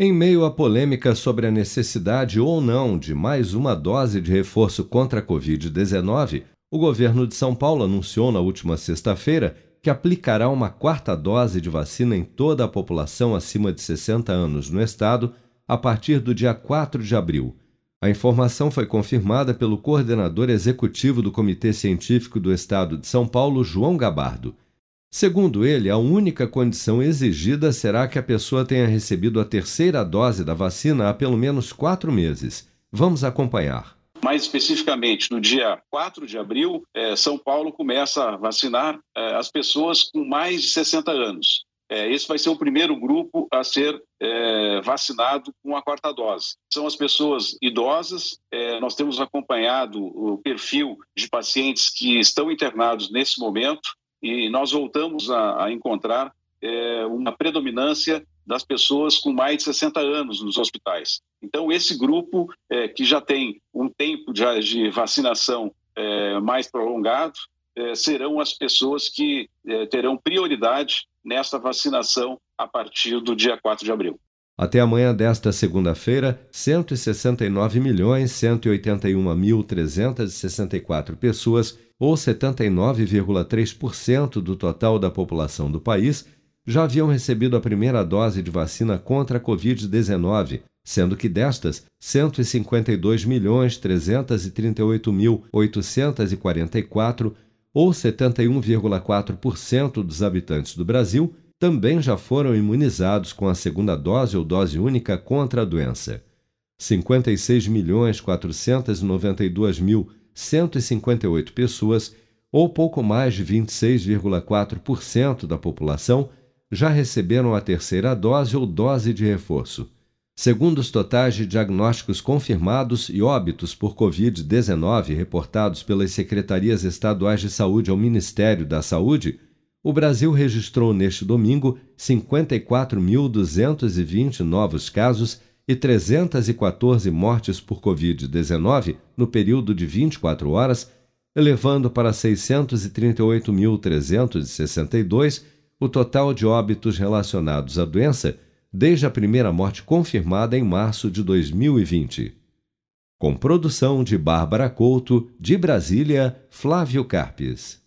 Em meio à polêmica sobre a necessidade ou não de mais uma dose de reforço contra a Covid-19, o governo de São Paulo anunciou na última sexta-feira que aplicará uma quarta dose de vacina em toda a população acima de 60 anos no estado a partir do dia 4 de abril. A informação foi confirmada pelo coordenador executivo do Comitê Científico do Estado de São Paulo, João Gabardo. Segundo ele, a única condição exigida será que a pessoa tenha recebido a terceira dose da vacina há pelo menos quatro meses. Vamos acompanhar. Mais especificamente, no dia 4 de abril, eh, São Paulo começa a vacinar eh, as pessoas com mais de 60 anos. Eh, esse vai ser o primeiro grupo a ser vacinado com a quarta dose. São as pessoas idosas. nós temos acompanhado o perfil de pacientes que estão internados nesse momento e nós voltamos a, a encontrar é, uma predominância das pessoas com mais de 60 anos nos hospitais. Então, esse grupo é, que já tem um tempo de, de vacinação é, mais prolongado é, serão as pessoas que é, terão prioridade nesta vacinação a partir do dia 4 de abril. Até amanhã desta segunda-feira, 169.181.364 pessoas, ou 79,3% do total da população do país, já haviam recebido a primeira dose de vacina contra a Covid-19, sendo que destas, 152.338.844, ou 71,4% dos habitantes do Brasil, também já foram imunizados com a segunda dose ou dose única contra a doença. 56.492.158 pessoas, ou pouco mais de 26,4% da população, já receberam a terceira dose ou dose de reforço. Segundo os totais de diagnósticos confirmados e óbitos por Covid-19 reportados pelas secretarias estaduais de saúde ao Ministério da Saúde, o Brasil registrou neste domingo 54.220 novos casos e 314 mortes por Covid-19 no período de 24 horas, elevando para 638.362 o total de óbitos relacionados à doença desde a primeira morte confirmada em março de 2020. Com produção de Bárbara Couto, de Brasília, Flávio Carpes.